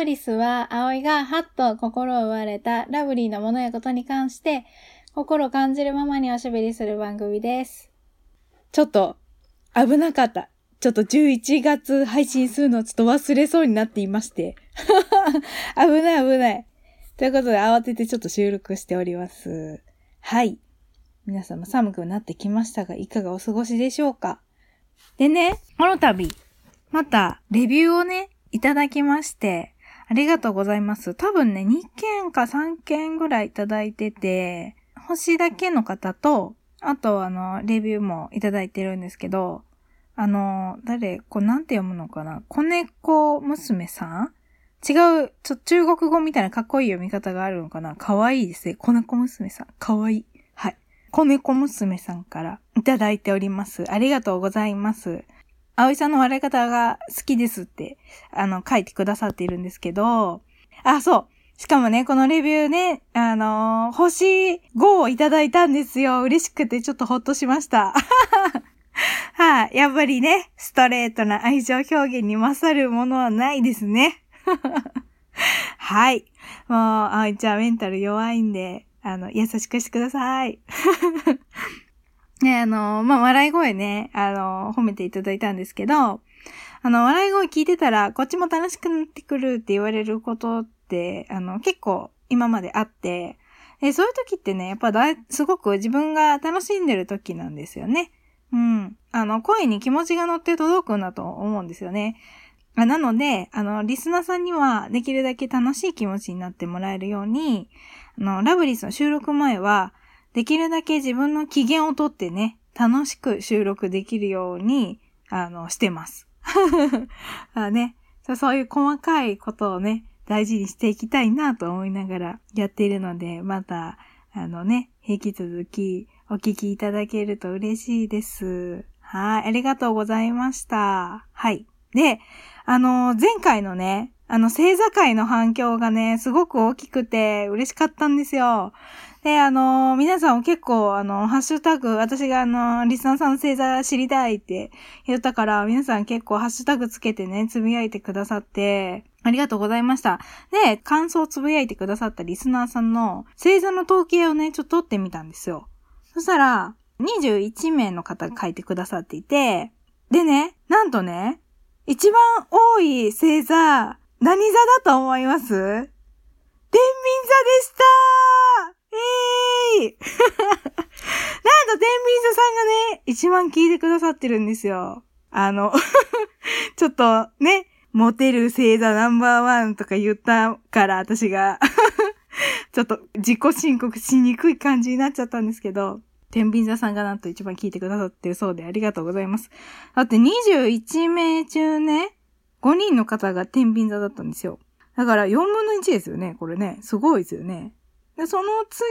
ブリスは、葵がハッと心を奪われたラブリーなものやことに関して、心を感じるままにおしゃべりする番組です。ちょっと、危なかった。ちょっと11月配信するのちょっと忘れそうになっていまして。危ない危ない。ということで慌ててちょっと収録しております。はい。皆様寒くなってきましたが、いかがお過ごしでしょうか？でね、この度、また、レビューをね、いただきまして、ありがとうございます。多分ね、2件か3件ぐらいいただいてて、星だけの方と、あとあの、レビューもいただいてるんですけど、あの、誰、こうなんて読むのかな？子猫娘さん？違う、ちょ、中国語みたいなかっこいい読み方があるのかな？かわいいですね。子猫娘さん。かわいい。はい。子猫娘さんからいただいております。ありがとうございます。葵さんの笑い方が好きですって、あの、書いてくださっているんですけど、あ、そう。しかもね、このレビューね、あのー星5をいただいたんですよ。嬉しくてちょっとほっとしました。はい、やっぱりね、ストレートな愛情表現に勝るものはないですね。はい。もう、葵ちゃんメンタル弱いんで、あの、優しくしてください。ね、あの、まあ、笑い声ね、あの、褒めていただいたんですけど、あの、笑い声聞いてたら、こっちも楽しくなってくるって言われることって、あの、結構今まであって、でそういう時ってね、やっぱだい、すごく自分が楽しんでる時なんですよね。うん。あの、声に気持ちが乗って届くんだと思うんですよね。なので、あの、リスナーさんにはできるだけ楽しい気持ちになってもらえるように、あの、ラブリースの収録前は、できるだけ自分の機嫌をとってね、楽しく収録できるように、あの、してます。あねそう、そういう細かいことをね、大事にしていきたいなと思いながらやっているので、また、あのね、引き続きお聞きいただけると嬉しいです。はい、ありがとうございました。はい。で、あの、前回のね、あの、星座会の反響がね、すごく大きくて嬉しかったんですよ。で、あの、皆さんも結構、あの、ハッシュタグ、私があの、リスナーさんの星座知りたいって言ったから、皆さん結構ハッシュタグつけてね、つぶやいてくださって、ありがとうございました。で、感想をつぶやいてくださったリスナーさんの星座の統計をね、ちょっと取ってみたんですよ。そしたら、21名の方が書いてくださっていて、でね、なんとね、一番多い星座、何座だと思います？天秤座でしたえーい なんと天秤座さんがね、一番聞いてくださってるんですよ。あの、ちょっとね、モテる星座ナンバーワンとか言ったから私が、ちょっと自己申告しにくい感じになっちゃったんですけど、天秤座さんがなんと一番聞いてくださってるそうでありがとうございます。だって21名中ね、5人の方が天秤座だったんですよ。だから4分の1ですよね、これね。すごいですよね。で、その次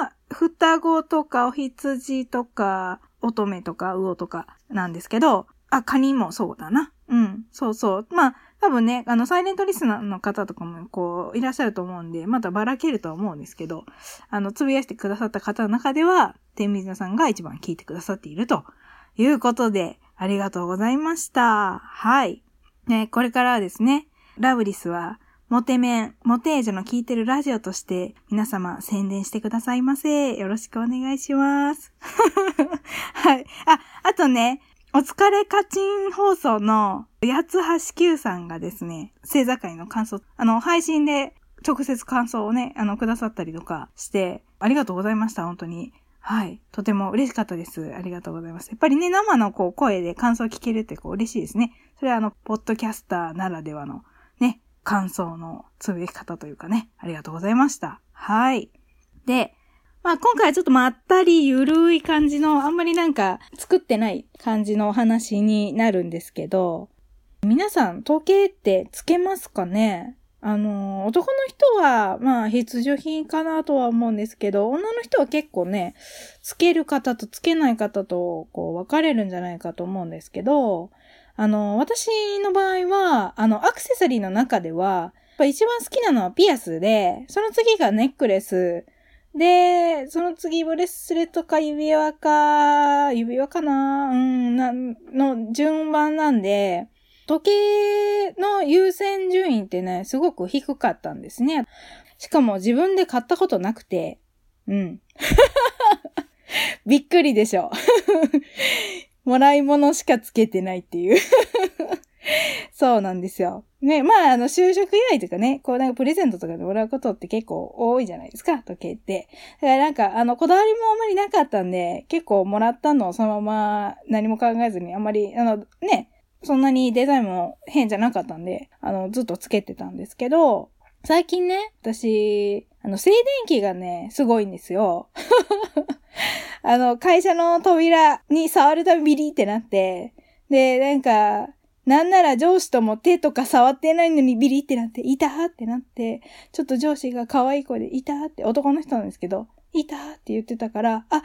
が、双子とか、お羊とか、乙女とか、魚とかなんですけど、あ、カニもそうだな。うん、そうそう。まあ、多分ね、あの、サイレントリスナーの方とかも、こう、いらっしゃると思うんで、またばらけるとは思うんですけど、あの、つぶやしてくださった方の中では、天秤座さんが一番聞いてくださっているということで、ありがとうございました。はい。ね、これからはですね、ラブリスは、モテメン、モテージュの聞いてるラジオとして、皆様宣伝してくださいませ。よろしくお願いします。はい。あ、あとね、お疲れカチン放送の八つ橋九さんがですね、星座会の感想、あの、配信で直接感想をね、あの、くださったりとかして、ありがとうございました、本当に。はい。とても嬉しかったです。ありがとうございます。やっぱりね、生のこう声で感想を聞けるってこう嬉しいですね。それはあの、ポッドキャスターならではのね、感想のつぶやき方というかね、ありがとうございました。はい。で、まあ今回はちょっとまったりゆるい感じの、あんまりなんか作ってない感じのお話になるんですけど、皆さん統計ってつけますかね？あの、男の人は、まあ必需品かなとは思うんですけど、女の人は結構ね、つける方とつけない方と、こう、分かれるんじゃないかと思うんですけど、あの、私の場合は、あの、アクセサリーの中では、一番好きなのはピアスで、その次がネックレス、で、その次ブレスレットか指輪か、指輪かな？うん、な、の順番なんで、時計の優先順位ってね、すごく低かったんですね。しかも自分で買ったことなくて、うん。びっくりでしょ。もらい物しかつけてないっていう そうなんですよ。ね、まあ、あの、就職祝いとかね、こうなんかプレゼントとかでもらうことって結構多いじゃないですか、時計って。だからなんか、あの、こだわりもあんまりなかったんで、結構もらったのをそのまま何も考えずに、あんまり、あの、ね、そんなにデザインも変じゃなかったんで、あの、ずっとつけてたんですけど、最近ね、私、あの、静電気がね、すごいんですよ。あの、会社の扉に触るたびビリってなって、で、なんか、なんなら上司とも手とか触ってないのにビリってなって、いたってなって、ちょっと上司が可愛い子で、いたって男の人なんですけど、いたって言ってたから、あ、あ、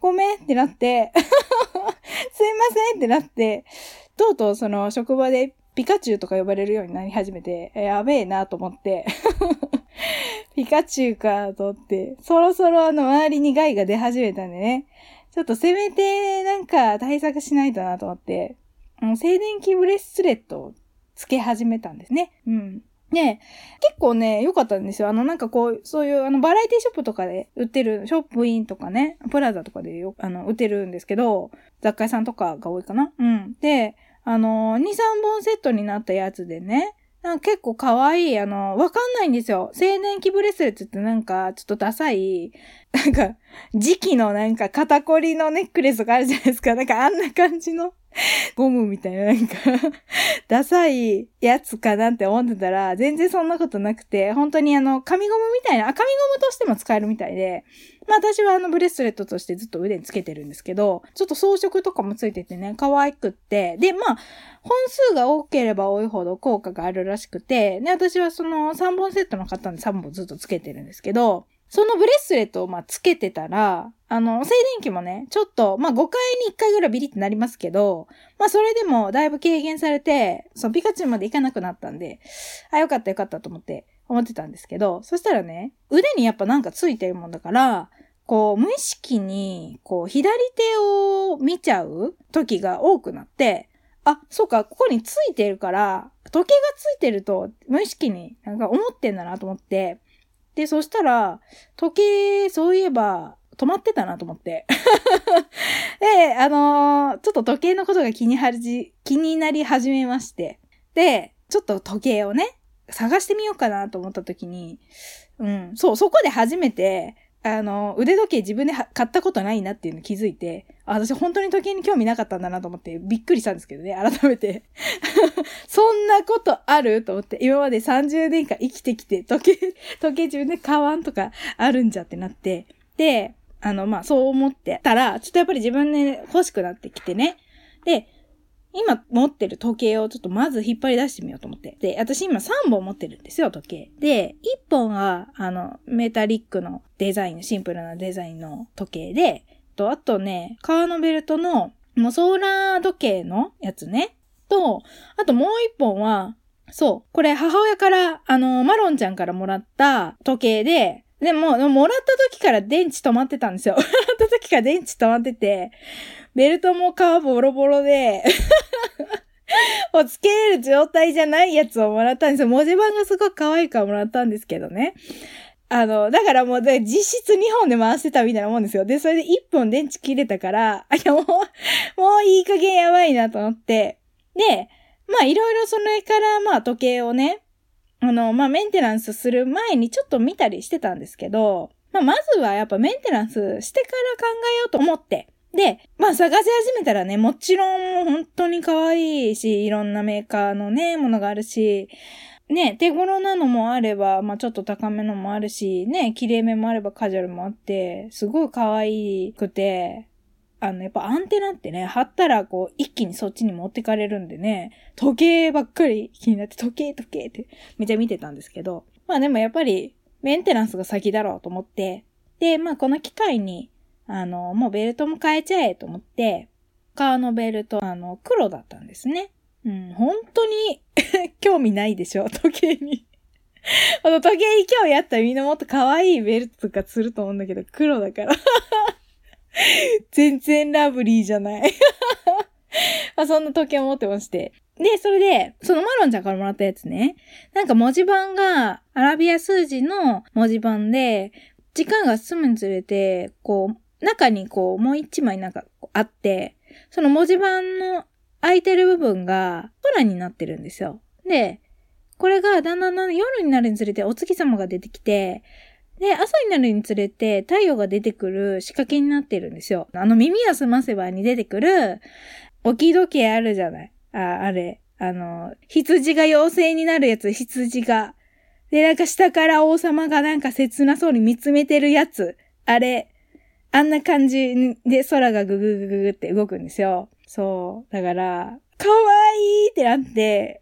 ごめんってなって、すいませんってなって、とうとうその職場でピカチュウとか呼ばれるようになり始めて、やべえなと思って ピカチュウかと思って、そろそろあの周りに害が出始めたんでね、ちょっとせめてなんか対策しないとなと思って、う静電気ブレスレットをつけ始めたんですね。うん。ね結構ね、良かったんですよ。あの、なんかこう、そういう、あの、バラエティショップとかで売ってる、ショップインとかね、プラザとかでよ、あの、売ってるんですけど、雑貨屋さんとかが多いかなうん。で、あの、2、3本セットになったやつでね、なんか結構可愛い、あの、わかんないんですよ。青年期ブレスレットってなんか、ちょっとダサい、なんか、時期のなんか肩こりのネックレスがあるじゃないですか。なんかあんな感じの ゴムみたいななんか ダサいやつかなって思ってたら、全然そんなことなくて、本当にあの、紙ゴムみたいな、あ、紙ゴムとしても使えるみたいで、まあ私はあのブレスレットとしてずっと腕につけてるんですけど、ちょっと装飾とかもついててね、可愛くって、で、まあ、本数が多ければ多いほど効果があるらしくて、で、私はその3本セットの方に3本ずっとつけてるんですけど、そのブレスレットをまあつけてたら、あの、静電気もね、ちょっと、まあ5回に1回ぐらいビリってなりますけど、まあそれでもだいぶ軽減されて、そのピカチュウまでいかなくなったんで、あ、よかったよかったと思って思ってたんですけど、そしたらね、腕にやっぱなんかついてるもんだから、こう無意識に、こう左手を見ちゃう時が多くなって、あ、そうか、ここについてるから、時計がついてると無意識になんか思ってんだなと思って、で、そしたら、時計、そういえば、止まってたなと思って。で、あのー、ちょっと時計のことが気にはじ、気になり始めまして。で、ちょっと時計をね、探してみようかなと思った時に、うん、そう、そこで初めて、あの、腕時計自分で買ったことないなっていうの気づいて、私本当に時計に興味なかったんだなと思ってびっくりしたんですけどね、改めて。そんなことあると思って、今まで30年間生きてきて、時計、時計自分で買わんとかあるんじゃってなって、で、あの、まあ、そう思ってたら、ちょっとやっぱり自分で欲しくなってきてね。で、今持ってる時計をちょっとまず引っ張り出してみようと思って。で、私今3本持ってるんですよ、時計。で、1本は、あの、メタリックのデザイン、シンプルなデザインの時計で、と、あとね、革のベルトの、もうソーラー時計のやつね。と、あともう1本は、そう、これ母親から、あの、マロンちゃんからもらった時計で、でも、もらった時から電池止まってたんですよ。もらった時から電池止まってて、ベルトも皮ボロボロで もうつけれる状態じゃないやつをもらったんですよ。文字盤がすごく可愛いからもらったんですけどね。あの、だからもう、実質2本で回してたみたいなもんですよ。で、それで1本電池切れたから、あ、いやもう、もういい加減やばいなと思って。で、まあいろいろそれからまあ時計をね、あの、まあメンテナンスする前にちょっと見たりしてたんですけど、まあまずはやっぱメンテナンスしてから考えようと思って、で、まあ探し始めたらね、もちろん本当に可愛いし、いろんなメーカーのね、ものがあるし、ね、手頃なのもあれば、まあちょっと高めのもあるし、ね、綺麗めもあればカジュアルもあって、すごい可愛くて、あの、やっぱアンテナってね、貼ったらこう、一気にそっちに持ってかれるんでね、時計ばっかり気になって、時計時計ってめっちゃ見てたんですけど、まあでもやっぱり、メンテナンスが先だろうと思って、で、まあこの機会に、あの、もうベルトも変えちゃえと思って、革のベルト、あの、黒だったんですね。うん、本当に 興味ないでしょ、時計に あの、時計に興味あったらみんなもっと可愛いベルトとかすると思うんだけど、黒だから 全然ラブリーじゃない まあそんな時計を持ってまして。で、それで、そのマロンちゃんからもらったやつね。なんか文字盤がアラビア数字の文字盤で、時間が進むにつれて、こう、中にこう、もう一枚なんかあって、その文字盤の空いてる部分が空になってるんですよ。で、これがだんだんだん夜になるにつれてお月様が出てきて、で、朝になるにつれて太陽が出てくる仕掛けになってるんですよ。あの耳を澄ませばに出てくる置き時計あるじゃない。あ、あれ。あの、羊が妖精になるやつ、羊が。で、なんか下から王様がなんか切なそうに見つめてるやつ。あれ。あんな感じで空がグググググって動くんですよ。そう。だから、かわいいってなって、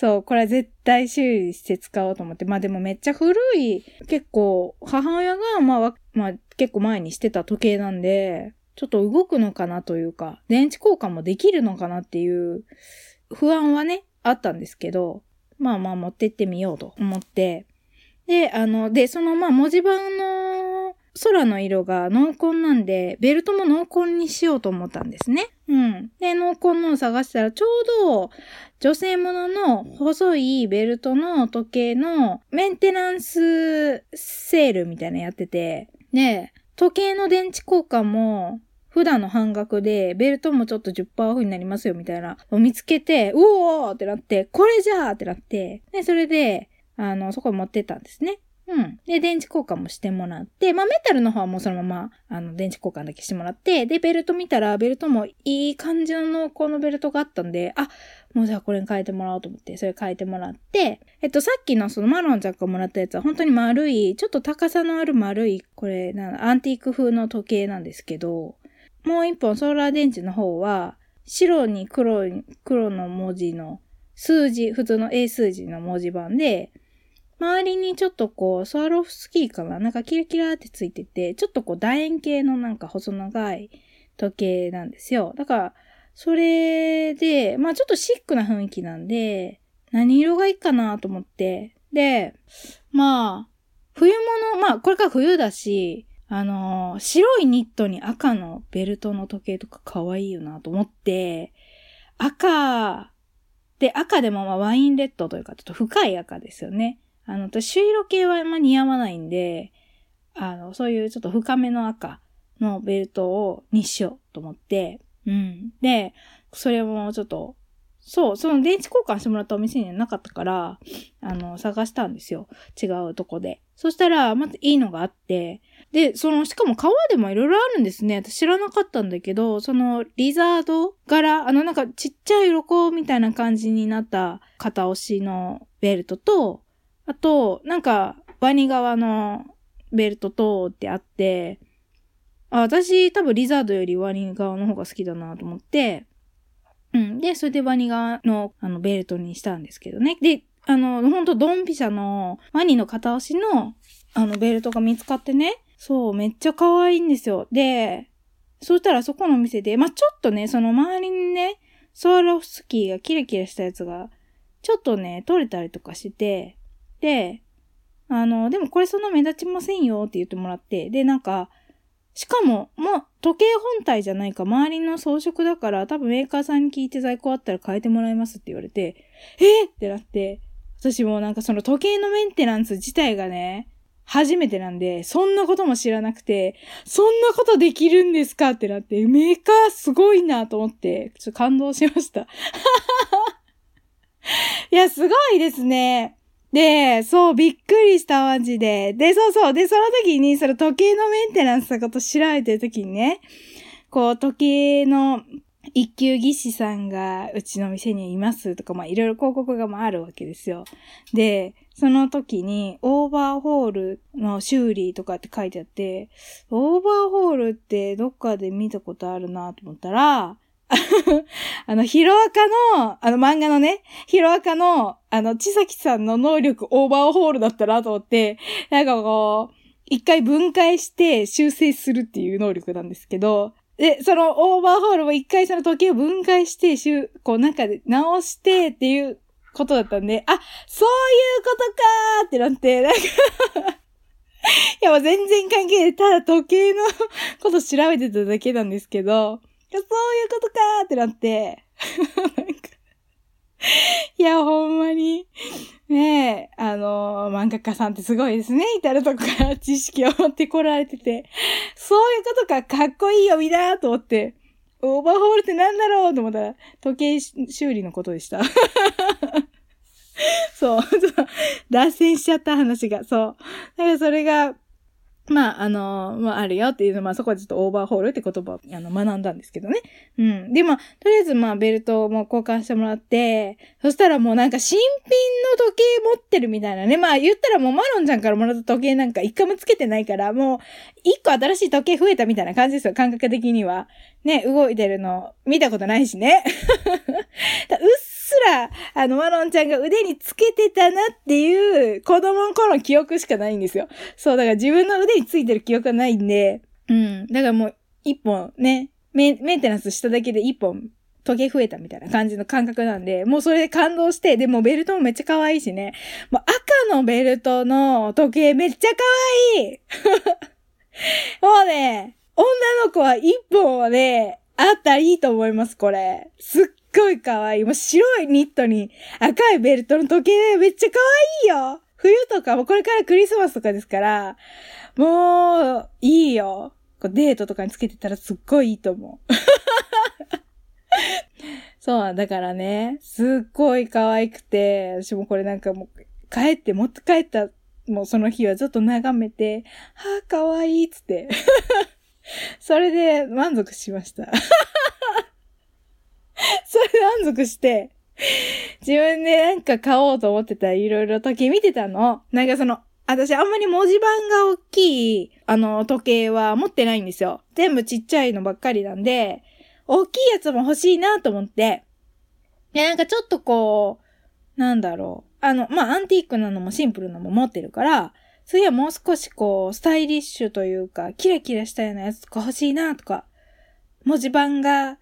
そう、これは絶対修理して使おうと思って。まあでもめっちゃ古い、結構、母親が、まあ、まあ結構前にしてた時計なんで、ちょっと動くのかなというか、電池交換もできるのかなっていう不安はね、あったんですけど、まあまあ持ってってみようと思って、で、あの、で、そのまあ文字盤の空の色が濃紺なんで、ベルトも濃紺にしようと思ったんですね。うん。で、濃紺のを探したら、ちょうど女性ものの細いベルトの時計のメンテナンスセールみたいなやってて、で、時計の電池交換も普段の半額で、ベルトもちょっと10%オフになりますよ、みたいなを見つけて、うおーってなって、これじゃーってなって、で、それで、あの、そこ持ってったんですね。うん。で、電池交換もしてもらって、まあ、メタルの方はもうそのまま、あの、電池交換だけしてもらって、で、ベルト見たら、ベルトもいい感じの濃厚のベルトがあったんで、あ、もうじゃあこれに変えてもらおうと思って、それ変えてもらって、えっと、さっきのそのマロンちゃんからもらったやつは本当に丸い、ちょっと高さのある丸い、これ、なアンティーク風の時計なんですけど、もう一本ソーラー電池の方は、白に黒い、黒の文字の数字、普通の英数字の文字盤で、周りにちょっとこう、スワロフスキーかな？なんかキラキラってついてて、ちょっとこう楕円形のなんか細長い時計なんですよ。だから、それで、まあちょっとシックな雰囲気なんで、何色がいいかなと思って。で、まあ、冬物、まあこれから冬だし、あのー、白いニットに赤のベルトの時計とか可愛いよなと思って、赤、で、赤でもまあワインレッドというかちょっと深い赤ですよね。あの、私、朱色系はあんま似合わないんで、あの、そういうちょっと深めの赤のベルトをにしようと思って、うん。で、それもちょっとそう、その電池交換してもらったお店にはなかったから、あの、探したんですよ。違うとこで。そしたら、またいいのがあって、で、その、しかも革でもいろいろあるんですね。私知らなかったんだけど、その、リザード柄、あの、なんかちっちゃい鱗みたいな感じになった片押しのベルトと、あと、なんか、ワニ側のベルトとってあって、あ、私多分リザードよりワニ側の方が好きだなと思って、うん。で、それでワニ側の、あの、ベルトにしたんですけどね。で、あの、ほんとドンピシャのワニの片押しの、あの、ベルトが見つかってね。そう、めっちゃ可愛いんですよ。で、そしたらそこの店で、まあ、ちょっとね、その周りにね、ソワロフスキーがキラキラしたやつが、ちょっとね、取れたりとかして、で、あの、でもこれそんな目立ちませんよって言ってもらって、で、なんか、しかも、もう、時計本体じゃないか、周りの装飾だから、多分メーカーさんに聞いて在庫あったら変えてもらいますって言われて、えー、ってなって、私もなんかその時計のメンテナンス自体がね、初めてなんで、そんなことも知らなくて、そんなことできるんですかってなって、メーカーすごいなと思って、ちょっと感動しました。いや、すごいですね。で、そう、びっくりした、マジで。で、そうそう。で、その時に、その時計のメンテナンスのこと調べてる時にね、こう、時計の一級技師さんがうちの店にいますとか、まあ、いろいろ広告がまあるわけですよ。で、その時に、オーバーホールの修理とかって書いてあって、オーバーホールってどっかで見たことあるなと思ったら、あの、ヒロアカの、あの漫画のね、ヒロアカの、あの、千崎さんの能力オーバーホールだったなと思って、なんかこう、一回分解して修正するっていう能力なんですけど、で、そのオーバーホールを一回その時計を分解して、しゅこうなんか直してっていうことだったんで、あ、そういうことかーってなって、なんかいや、もう全然関係ない。ただ時計のこと調べてただけなんですけど、そういうことかーってなって、いや、ほんまに。ねえ、あの、漫画家さんってすごいですね。至るとこから知識を持ってこられてて。そういうことか、かっこいいよ、みなと思って。オーバーホールってなんだろうと思ったら、時計修理のことでした。そう、ちょっと、脱線しちゃった話が、そう。だからそれが、まあ、あの、まあ、あるよっていうの、まあ、そこはちょっとオーバーホールって言葉をあの学んだんですけどね。うん。で、まあ、とりあえず、まあ、ベルトも交換してもらって、そしたらもうなんか新品の時計持ってるみたいなね。まあ、言ったらもうマロンちゃんからもらった時計なんか一回もつけてないから、もう、一個新しい時計増えたみたいな感じですよ、感覚的には。ね、動いてるの見たことないしね。う っら、あの、マロンちゃんが腕につけてたなっていう子供の頃の記憶しかないんですよ。そう、だから自分の腕についてる記憶がないんで、うん。だからもう、一本ね、メンテナンスしただけで一本時計増えたみたいな感じの感覚なんで、もうそれで感動して、でもベルトもめっちゃ可愛いしね。もう赤のベルトの時計めっちゃ可愛い もうね、女の子は一本はね、あったらいいと思います、これ。すっごい可愛い。もう白いニットに赤いベルトの時計めっちゃ可愛いよ。冬とか、もこれからクリスマスとかですから、もう、いいよ。こうデートとかにつけてたらすっごいいいと思う。そう、だからね、すっごい可愛くて、私もこれなんかもう、帰って持って帰った、もうその日はずっと眺めて、はあ、可愛いっつって。それで満足しました。それで満足して、自分でなんか買おうと思ってたいろいろ時計見てたの。なんかその、私あんまり文字盤が大きい、あの、時計は持ってないんですよ。全部ちっちゃいのばっかりなんで、大きいやつも欲しいなと思って。で、なんかちょっとこう、なんだろう。あの、まあ、アンティークなのもシンプルなのも持ってるから、次はもう少しこう、スタイリッシュというか、キラキラしたようなやつとか欲しいなとか、文字盤が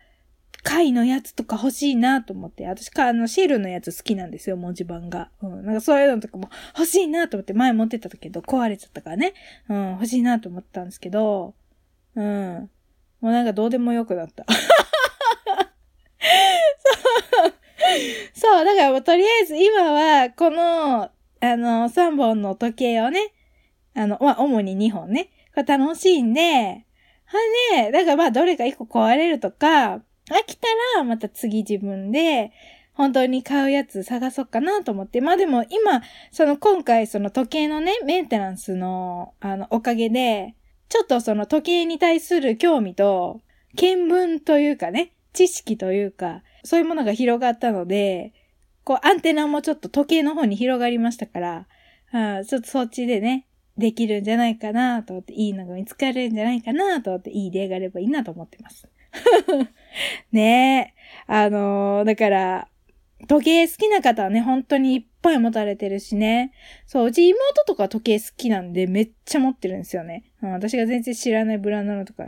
貝のやつとか欲しいなと思って、私か、あの、シールのやつ好きなんですよ、文字盤が。うん。なんかそういうのとかも欲しいなと思って前持ってたけど壊れちゃったからね。うん、欲しいなと思ったんですけど、うん。もうなんかどうでもよくなった。そう。そう、だからもうとりあえず今は、この、あの、3本の時計をね、あの、まあ、主に2本ね、これ楽しいんで、はね、だからまあどれか1個壊れるとか、飽きたら、また次自分で、本当に買うやつ探そうかなと思って。まあでも今、その今回その時計のね、メンテナンスの、あの、おかげで、ちょっとその時計に対する興味と、見聞というかね、知識というか、そういうものが広がったので、こう、アンテナもちょっと時計の方に広がりましたから、あちょっとそっちでね、できるんじゃないかなと思って、いいのが見つかるんじゃないかなと思って、いい例があればいいなと思ってます。ねえ。あのー、だから、時計好きな方はね、本当にいっぱい持たれてるしね。そう、うち妹とか時計好きなんでめっちゃ持ってるんですよね。うん、私が全然知らないブランドのとか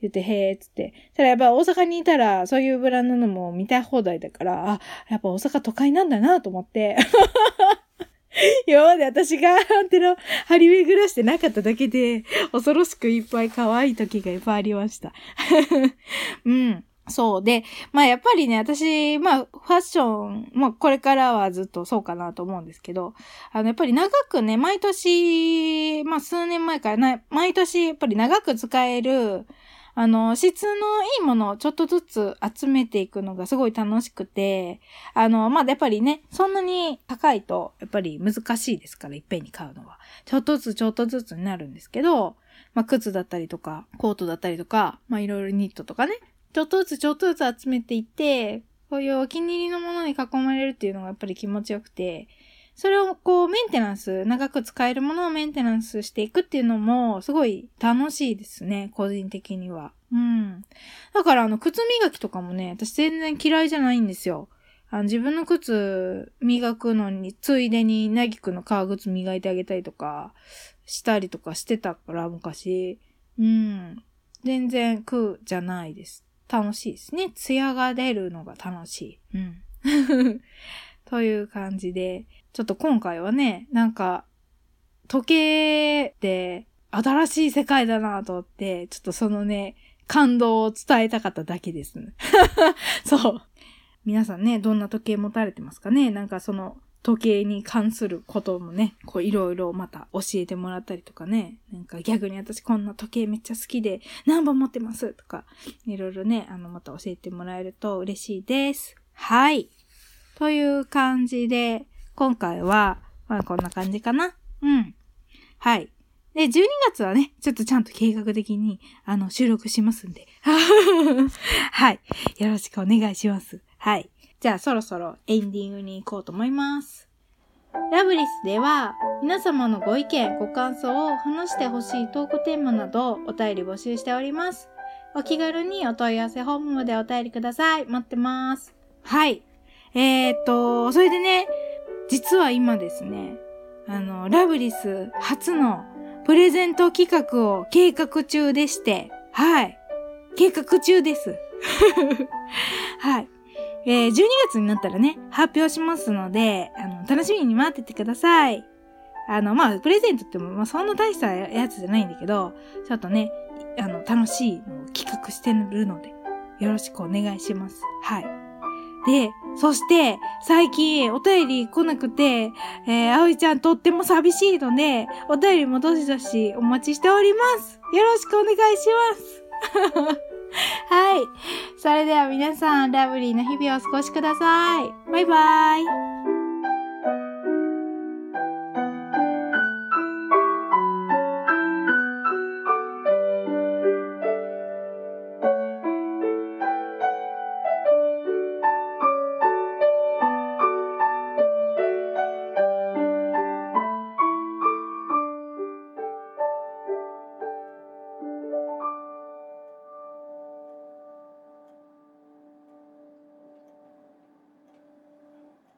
言って、へーっつって。ただやっぱ大阪にいたら、そういうブランドのも見たい放題だから、あ、やっぱ大阪都会なんだなと思って。今まで私がアンテナ張り巡らしてなかっただけで、恐ろしくいっぱい可愛い時がいっぱいありました。うん。そうで、まあやっぱりね、私、まあファッション、まあこれからはずっとそうかなと思うんですけど、あのやっぱり長くね、毎年、まあ数年前からな、毎年やっぱり長く使える、あの、質のいいものをちょっとずつ集めていくのがすごい楽しくて、あの、まあ、やっぱりね、そんなに高いと、やっぱり難しいですから、いっぺんに買うのは。ちょっとずつちょっとずつになるんですけど、まあ、靴だったりとか、コートだったりとか、まあ、いろいろニットとかね、ちょっとずつちょっとずつ集めていって、こういうお気に入りのものに囲まれるっていうのがやっぱり気持ちよくて、それをこうメンテナンス、長く使えるものをメンテナンスしていくっていうのもすごい楽しいですね、個人的には。うん。だからあの靴磨きとかもね、私全然嫌いじゃないんですよ。あの自分の靴磨くのに、ついでになぎくの革靴磨いてあげたりとかしたりとかしてたから昔。うん。全然苦じゃないです。楽しいですね。艶が出るのが楽しい。うん。という感じで、ちょっと今回はね、なんか、時計って新しい世界だなと思って、ちょっとそのね、感動を伝えたかっただけですね。そう。皆さんね、どんな時計持たれてますかね？なんかその時計に関することもね、こういろいろまた教えてもらったりとかね、なんか逆に私こんな時計めっちゃ好きで何本持ってますとか、いろいろね、あのまた教えてもらえると嬉しいです。はい。という感じで、今回は、まあこんな感じかな。うん。はい。で、12月はね、ちょっとちゃんと計画的に、あの、収録しますんで。はい。よろしくお願いします。はい。じゃあそろそろエンディングに行こうと思います。ラブリスでは皆様のご意見、ご感想を話してほしいトークテーマなどお便り募集しております。お気軽にお問い合わせホームまでお便りください。待ってます。はい。えー、っと、それでね、実は今ですね、あの、ラブリス初のプレゼント企画を計画中でして、はい。計画中です。はい。えー、12月になったらね、発表しますので、あの、楽しみに待っててください。あの、まあ、プレゼントっても、まあ、そんな大したやつじゃないんだけど、ちょっとね、あの、楽しいのを企画してるので、よろしくお願いします。はい。で、そして、最近、お便り来なくて、えー、あおいちゃんとっても寂しいので、お便りもどしどしお待ちしております。よろしくお願いします。はい。それでは皆さん、ラブリーな日々をお過ごしください。バイバイ。